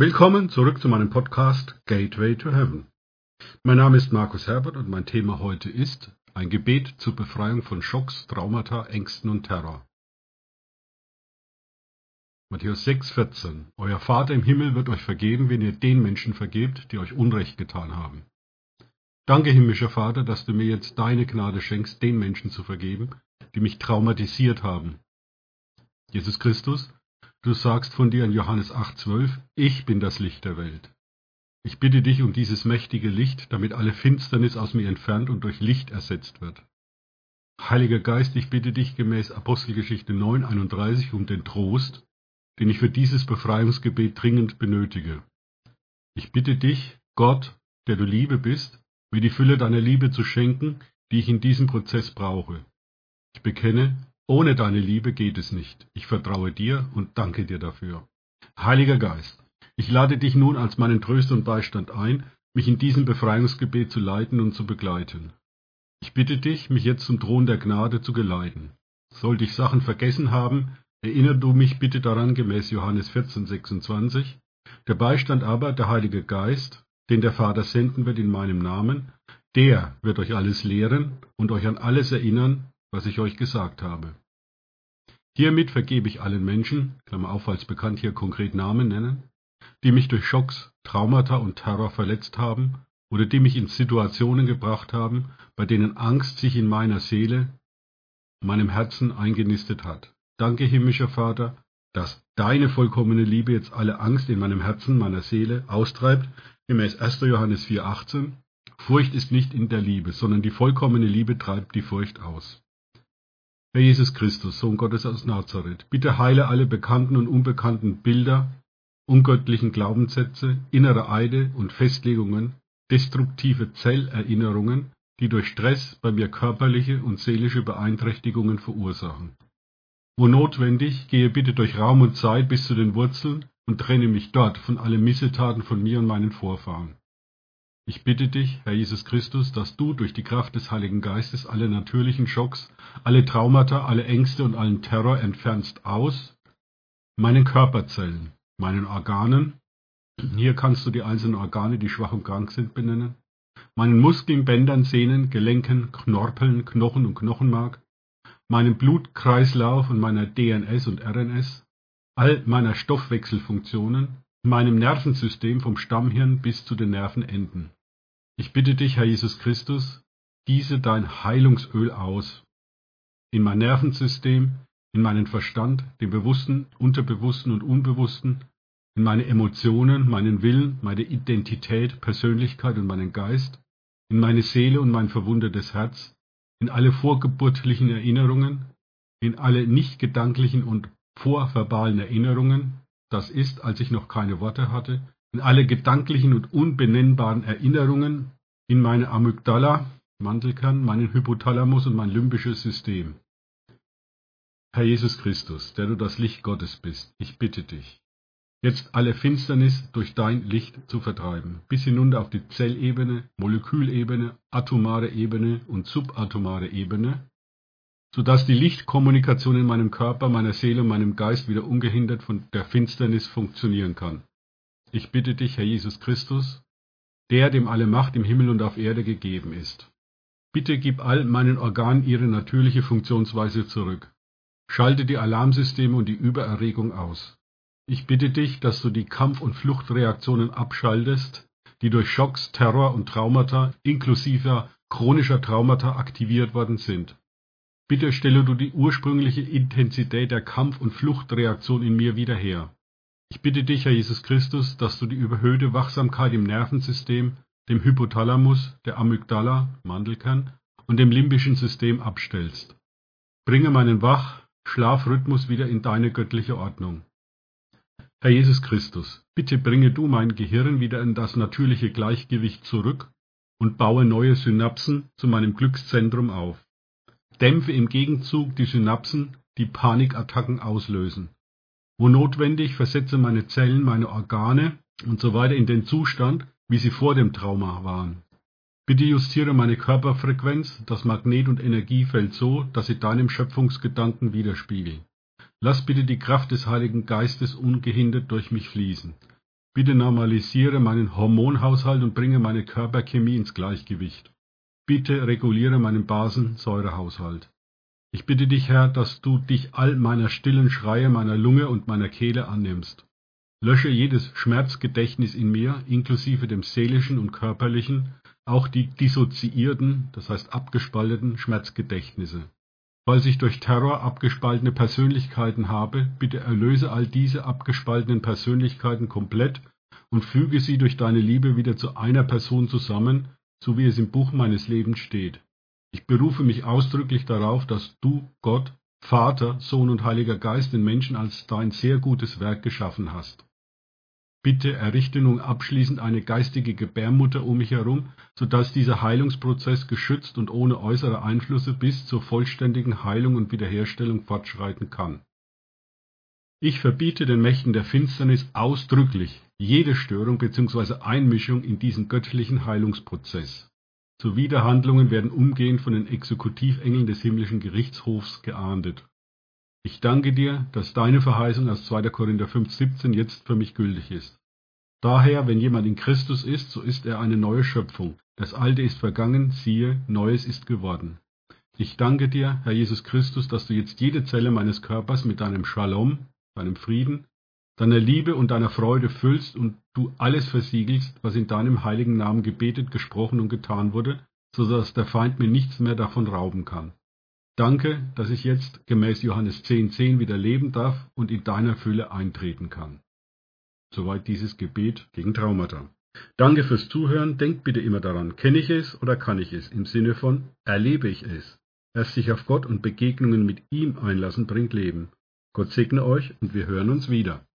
Willkommen zurück zu meinem Podcast Gateway to Heaven. Mein Name ist Markus Herbert und mein Thema heute ist ein Gebet zur Befreiung von Schocks, Traumata, Ängsten und Terror. Matthäus 6,14 Euer Vater im Himmel wird euch vergeben, wenn ihr den Menschen vergebt, die euch Unrecht getan haben. Danke, himmlischer Vater, dass du mir jetzt deine Gnade schenkst, den Menschen zu vergeben, die mich traumatisiert haben. Jesus Christus, du sagst von dir in Johannes 8,12, ich bin das Licht der Welt. Ich bitte dich um dieses mächtige Licht, damit alle Finsternis aus mir entfernt und durch Licht ersetzt wird. Heiliger Geist, ich bitte dich gemäß Apostelgeschichte 9,31 um den Trost, den ich für dieses Befreiungsgebet dringend benötige. Ich bitte dich, Gott, der du Liebe bist, mir die Fülle deiner Liebe zu schenken, die ich in diesem Prozess brauche. Ich bekenne, ohne deine Liebe geht es nicht. Ich vertraue dir und danke dir dafür. Heiliger Geist, ich lade dich nun als meinen Tröster und Beistand ein, mich in diesem Befreiungsgebet zu leiten und zu begleiten. Ich bitte dich, mich jetzt zum Thron der Gnade zu geleiten. Sollte ich Sachen vergessen haben, Erinnere du mich bitte daran gemäß Johannes 14, 26. Der Beistand aber, der Heilige Geist, den der Vater senden wird in meinem Namen, der wird euch alles lehren und euch an alles erinnern, was ich euch gesagt habe. Hiermit vergebe ich allen Menschen, Klammer auf, als bekannt hier konkret Namen nennen, die mich durch Schocks, Traumata und Terror verletzt haben oder die mich in Situationen gebracht haben, bei denen Angst sich in meiner Seele, meinem Herzen eingenistet hat. Danke, himmlischer Vater, dass deine vollkommene Liebe jetzt alle Angst in meinem Herzen, meiner Seele austreibt, gemäß 1. Johannes 4,18. Furcht ist nicht in der Liebe, sondern die vollkommene Liebe treibt die Furcht aus. Herr Jesus Christus, Sohn Gottes aus Nazareth, bitte heile alle bekannten und unbekannten Bilder, ungöttlichen Glaubenssätze, innere Eide und Festlegungen, destruktive Zellerinnerungen, die durch Stress bei mir körperliche und seelische Beeinträchtigungen verursachen. Wo notwendig, gehe bitte durch Raum und Zeit bis zu den Wurzeln und trenne mich dort von allen Missetaten von mir und meinen Vorfahren. Ich bitte dich, Herr Jesus Christus, dass du durch die Kraft des Heiligen Geistes alle natürlichen Schocks, alle Traumata, alle Ängste und allen Terror entfernst aus meinen Körperzellen, meinen Organen, hier kannst du die einzelnen Organe, die schwach und krank sind, benennen, meinen Muskeln, Bändern, Sehnen, Gelenken, Knorpeln, Knochen und Knochenmark, meinem Blutkreislauf und meiner DNS und RNS, all meiner Stoffwechselfunktionen, meinem Nervensystem vom Stammhirn bis zu den Nervenenden. Ich bitte dich, Herr Jesus Christus, gieße dein Heilungsöl aus in mein Nervensystem, in meinen Verstand, den Bewussten, Unterbewussten und Unbewussten, in meine Emotionen, meinen Willen, meine Identität, Persönlichkeit und meinen Geist, in meine Seele und mein verwundetes Herz, in alle vorgeburtlichen Erinnerungen, in alle nicht gedanklichen und vorverbalen Erinnerungen, das ist, als ich noch keine Worte hatte, in alle gedanklichen und unbenennbaren Erinnerungen, in meine Amygdala, Mandelkern, meinen Hypothalamus und mein limbisches System. Herr Jesus Christus, der du das Licht Gottes bist, ich bitte dich, jetzt alle Finsternis durch dein Licht zu vertreiben, bis hinunter auf die Zellebene, Molekülebene, atomare Ebene und subatomare Ebene, so dass die Lichtkommunikation in meinem Körper, meiner Seele und meinem Geist wieder ungehindert von der Finsternis funktionieren kann. Ich bitte dich, Herr Jesus Christus, der dem alle Macht im Himmel und auf Erde gegeben ist. Bitte gib all meinen Organen ihre natürliche Funktionsweise zurück. Schalte die Alarmsysteme und die Übererregung aus. Ich bitte dich, dass du die Kampf- und Fluchtreaktionen abschaltest, die durch Schocks, Terror und Traumata inklusive chronischer Traumata aktiviert worden sind. Bitte stelle du die ursprüngliche Intensität der Kampf- und Fluchtreaktion in mir wieder her. Ich bitte dich, Herr Jesus Christus, dass du die überhöhte Wachsamkeit im Nervensystem, dem Hypothalamus, der Amygdala, Mandelkern und dem limbischen System abstellst. Bringe meinen Wach, Schlafrhythmus wieder in deine göttliche Ordnung. Herr Jesus Christus, bitte bringe du mein Gehirn wieder in das natürliche Gleichgewicht zurück und baue neue Synapsen zu meinem Glückszentrum auf. Dämpfe im Gegenzug die Synapsen, die Panikattacken auslösen. Wo notwendig, versetze meine Zellen, meine Organe und so weiter in den Zustand, wie sie vor dem Trauma waren. Bitte justiere meine Körperfrequenz, das Magnet- und Energiefeld so, dass sie deinem Schöpfungsgedanken widerspiegeln. Lass bitte die Kraft des Heiligen Geistes ungehindert durch mich fließen. Bitte normalisiere meinen Hormonhaushalt und bringe meine Körperchemie ins Gleichgewicht. Bitte reguliere meinen Basensäurehaushalt. Ich bitte dich, Herr, dass du dich all meiner stillen Schreie meiner Lunge und meiner Kehle annimmst. Lösche jedes Schmerzgedächtnis in mir, inklusive dem seelischen und körperlichen, auch die dissoziierten, das heißt abgespalteten Schmerzgedächtnisse. Falls ich durch Terror abgespaltene Persönlichkeiten habe, bitte erlöse all diese abgespaltenen Persönlichkeiten komplett und füge sie durch deine Liebe wieder zu einer Person zusammen, so wie es im Buch meines Lebens steht. Ich berufe mich ausdrücklich darauf, dass du, Gott, Vater, Sohn und Heiliger Geist den Menschen als dein sehr gutes Werk geschaffen hast. Bitte errichte nun abschließend eine geistige Gebärmutter um mich herum, so dass dieser Heilungsprozess geschützt und ohne äußere Einflüsse bis zur vollständigen Heilung und Wiederherstellung fortschreiten kann. Ich verbiete den Mächten der Finsternis ausdrücklich jede Störung bzw. Einmischung in diesen göttlichen Heilungsprozess. Zuwiderhandlungen werden umgehend von den Exekutivengeln des himmlischen Gerichtshofs geahndet. Ich danke dir, dass deine Verheißung aus 2. Korinther 5,17 jetzt für mich gültig ist. Daher, wenn jemand in Christus ist, so ist er eine neue Schöpfung. Das Alte ist vergangen, siehe, Neues ist geworden. Ich danke dir, Herr Jesus Christus, dass du jetzt jede Zelle meines Körpers mit deinem Shalom, deinem Frieden, deiner Liebe und deiner Freude füllst und du alles versiegelst, was in deinem heiligen Namen gebetet, gesprochen und getan wurde, so dass der Feind mir nichts mehr davon rauben kann. Danke, dass ich jetzt gemäß Johannes 10,10 10 wieder leben darf und in deiner Fülle eintreten kann. Soweit dieses Gebet gegen Traumata. Danke fürs Zuhören. Denkt bitte immer daran, kenne ich es oder kann ich es? Im Sinne von, erlebe ich es? Erst sich auf Gott und Begegnungen mit ihm einlassen bringt Leben. Gott segne euch und wir hören uns wieder.